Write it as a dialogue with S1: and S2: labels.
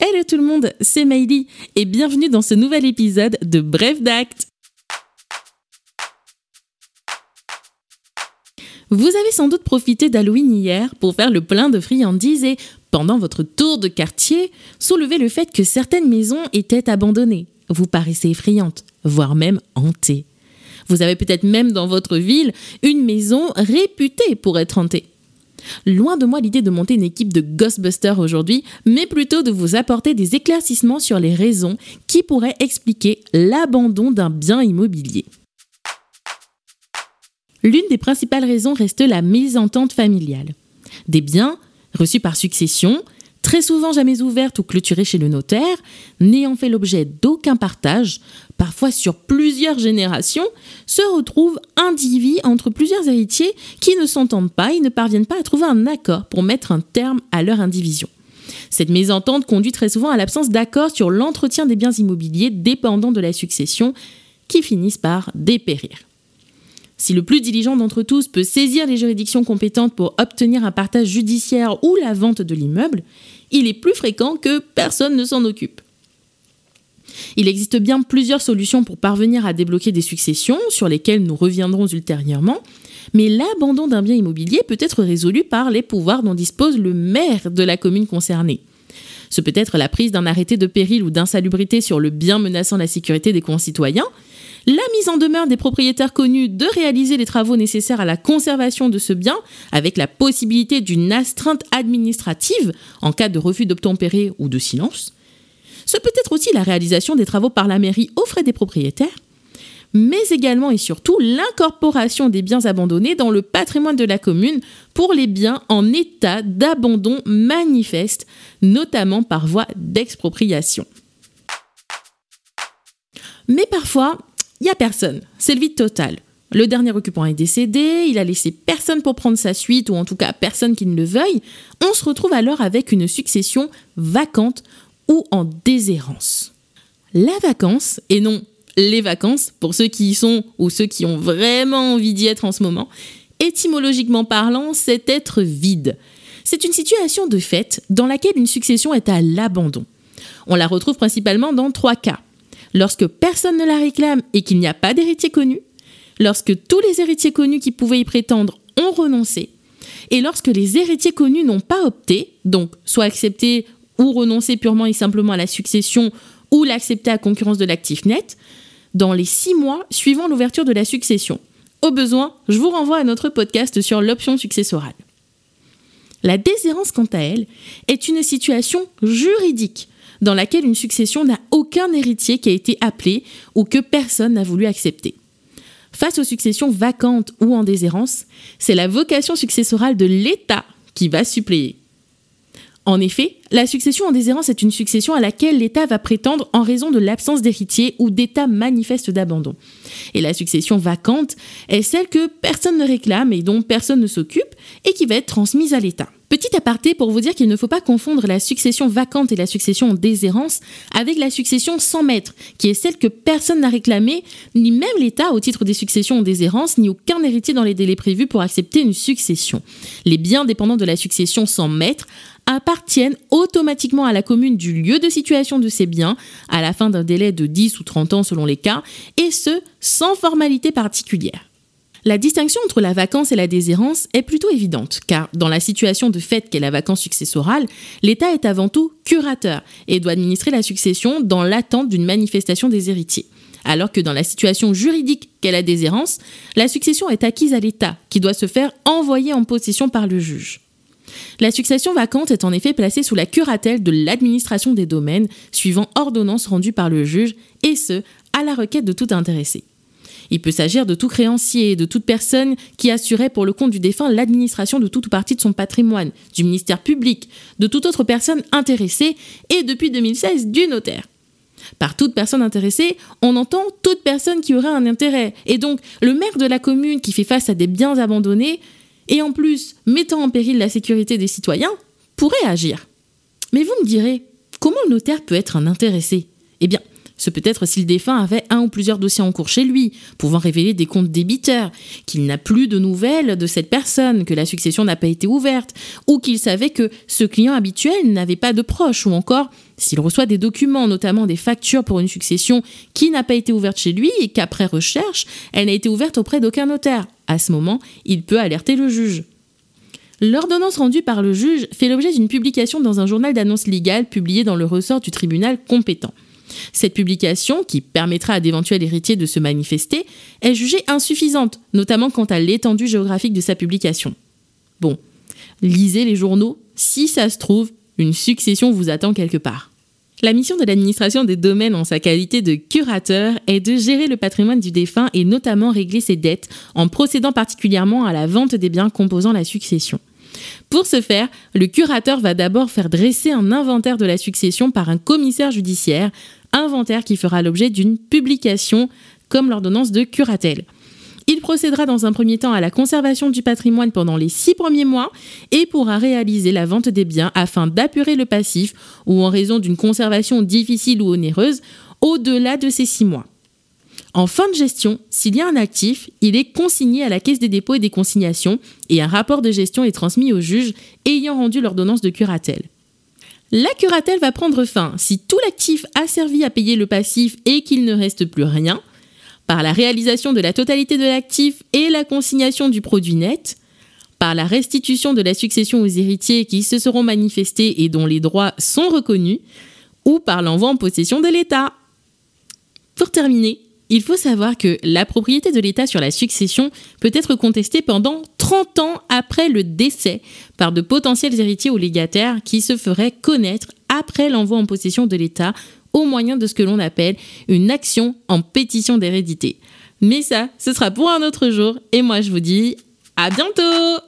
S1: Hello tout le monde, c'est Maïli et bienvenue dans ce nouvel épisode de Bref d'acte. Vous avez sans doute profité d'Halloween hier pour faire le plein de friandises et, pendant votre tour de quartier, soulever le fait que certaines maisons étaient abandonnées. Vous paraissez effrayante, voire même hantée. Vous avez peut-être même dans votre ville une maison réputée pour être hantée. Loin de moi l'idée de monter une équipe de Ghostbusters aujourd'hui, mais plutôt de vous apporter des éclaircissements sur les raisons qui pourraient expliquer l'abandon d'un bien immobilier. L'une des principales raisons reste la mésentente familiale. Des biens reçus par succession, très souvent jamais ouverts ou clôturés chez le notaire, n'ayant fait l'objet d'aucun partage, parfois sur plusieurs générations, se retrouvent indivis entre plusieurs héritiers qui ne s'entendent pas et ne parviennent pas à trouver un accord pour mettre un terme à leur indivision. Cette mésentente conduit très souvent à l'absence d'accord sur l'entretien des biens immobiliers dépendant de la succession qui finissent par dépérir. Si le plus diligent d'entre tous peut saisir les juridictions compétentes pour obtenir un partage judiciaire ou la vente de l'immeuble, il est plus fréquent que personne ne s'en occupe. Il existe bien plusieurs solutions pour parvenir à débloquer des successions, sur lesquelles nous reviendrons ultérieurement, mais l'abandon d'un bien immobilier peut être résolu par les pouvoirs dont dispose le maire de la commune concernée. Ce peut être la prise d'un arrêté de péril ou d'insalubrité sur le bien menaçant la sécurité des concitoyens, la mise en demeure des propriétaires connus de réaliser les travaux nécessaires à la conservation de ce bien, avec la possibilité d'une astreinte administrative en cas de refus d'obtempérer ou de silence. Ce peut être aussi la réalisation des travaux par la mairie aux frais des propriétaires, mais également et surtout l'incorporation des biens abandonnés dans le patrimoine de la commune pour les biens en état d'abandon manifeste, notamment par voie d'expropriation. Mais parfois, il n'y a personne. C'est le vide total. Le dernier occupant est décédé, il a laissé personne pour prendre sa suite, ou en tout cas personne qui ne le veuille. On se retrouve alors avec une succession vacante ou en déshérence. La vacance, et non les vacances, pour ceux qui y sont ou ceux qui ont vraiment envie d'y être en ce moment, étymologiquement parlant, c'est être vide. C'est une situation de fait dans laquelle une succession est à l'abandon. On la retrouve principalement dans trois cas lorsque personne ne la réclame et qu'il n'y a pas d'héritier connu, lorsque tous les héritiers connus qui pouvaient y prétendre ont renoncé, et lorsque les héritiers connus n'ont pas opté, donc soit accepté ou renoncé purement et simplement à la succession ou l'accepter à concurrence de l'actif net, dans les six mois suivant l'ouverture de la succession. Au besoin, je vous renvoie à notre podcast sur l'option successorale. La déshérence, quant à elle, est une situation juridique dans laquelle une succession n'a aucun héritier qui a été appelé ou que personne n'a voulu accepter. Face aux successions vacantes ou en déshérence, c'est la vocation successorale de l'État qui va suppléer. En effet, la succession en déshérence est une succession à laquelle l'État va prétendre en raison de l'absence d'héritier ou d'état manifeste d'abandon. Et la succession vacante est celle que personne ne réclame et dont personne ne s'occupe et qui va être transmise à l'État. Petit aparté pour vous dire qu'il ne faut pas confondre la succession vacante et la succession en déshérence avec la succession sans maître, qui est celle que personne n'a réclamée, ni même l'État au titre des successions en déshérence, ni aucun héritier dans les délais prévus pour accepter une succession. Les biens dépendants de la succession sans maître appartiennent automatiquement à la commune du lieu de situation de ces biens à la fin d'un délai de 10 ou 30 ans selon les cas, et ce, sans formalité particulière. La distinction entre la vacance et la déshérence est plutôt évidente, car dans la situation de fait qu'est la vacance successorale, l'État est avant tout curateur et doit administrer la succession dans l'attente d'une manifestation des héritiers. Alors que dans la situation juridique qu'est la déshérence, la succession est acquise à l'État, qui doit se faire envoyer en possession par le juge. La succession vacante est en effet placée sous la curatelle de l'administration des domaines, suivant ordonnance rendue par le juge, et ce, à la requête de tout intéressé. Il peut s'agir de tout créancier, de toute personne qui assurait pour le compte du défunt l'administration de toute ou partie de son patrimoine, du ministère public, de toute autre personne intéressée et depuis 2016 du notaire. Par toute personne intéressée, on entend toute personne qui aurait un intérêt. Et donc, le maire de la commune qui fait face à des biens abandonnés, et en plus mettant en péril la sécurité des citoyens, pourrait agir. Mais vous me direz, comment le notaire peut être un intéressé? Eh bien, Ce peut être si le défunt avait un ou plusieurs dossiers en cours chez lui, pouvant révéler des comptes débiteurs, qu'il n'a plus de nouvelles de cette personne, que la succession n'a pas été ouverte, ou qu'il savait que ce client habituel n'avait pas de proches, ou encore s'il reçoit des documents, notamment des factures pour une succession qui n'a pas été ouverte chez lui et qu'après recherche, elle n'a été ouverte auprès d'aucun notaire. À ce moment, il peut alerter le juge. L'ordonnance rendue par le juge fait l'objet d'une publication dans un journal d'annonce légale publié dans le ressort du tribunal compétent. Cette publication, qui permettra à d'éventuels héritiers de se manifester, est jugée insuffisante, notamment quant à l'étendue géographique de sa publication. Bon, lisez les journaux, si ça se trouve, une succession vous attend quelque part. La mission de l'administration des domaines en sa qualité de curateur est de gérer le patrimoine du défunt et notamment régler ses dettes en procédant particulièrement à la vente des biens composant la succession. Pour ce faire, le curateur va d'abord faire dresser un inventaire de la succession par un commissaire judiciaire inventaire qui fera l'objet d'une publication comme l'ordonnance de curatelle. Il procédera dans un premier temps à la conservation du patrimoine pendant les six premiers mois et pourra réaliser la vente des biens afin d'apurer le passif ou en raison d'une conservation difficile ou onéreuse au-delà de ces six mois. En fin de gestion, s'il y a un actif, il est consigné à la Caisse des dépôts et des consignations et un rapport de gestion est transmis au juge ayant rendu l'ordonnance de curatelle. La curatelle va prendre fin si tout l'actif a servi à payer le passif et qu'il ne reste plus rien, par la réalisation de la totalité de l'actif et la consignation du produit net, par la restitution de la succession aux héritiers qui se seront manifestés et dont les droits sont reconnus, ou par l'envoi en possession de l'État. Pour terminer, il faut savoir que la propriété de l'État sur la succession peut être contestée pendant 30 ans après le décès par de potentiels héritiers ou légataires qui se feraient connaître après l'envoi en possession de l'État au moyen de ce que l'on appelle une action en pétition d'hérédité. Mais ça, ce sera pour un autre jour et moi je vous dis à bientôt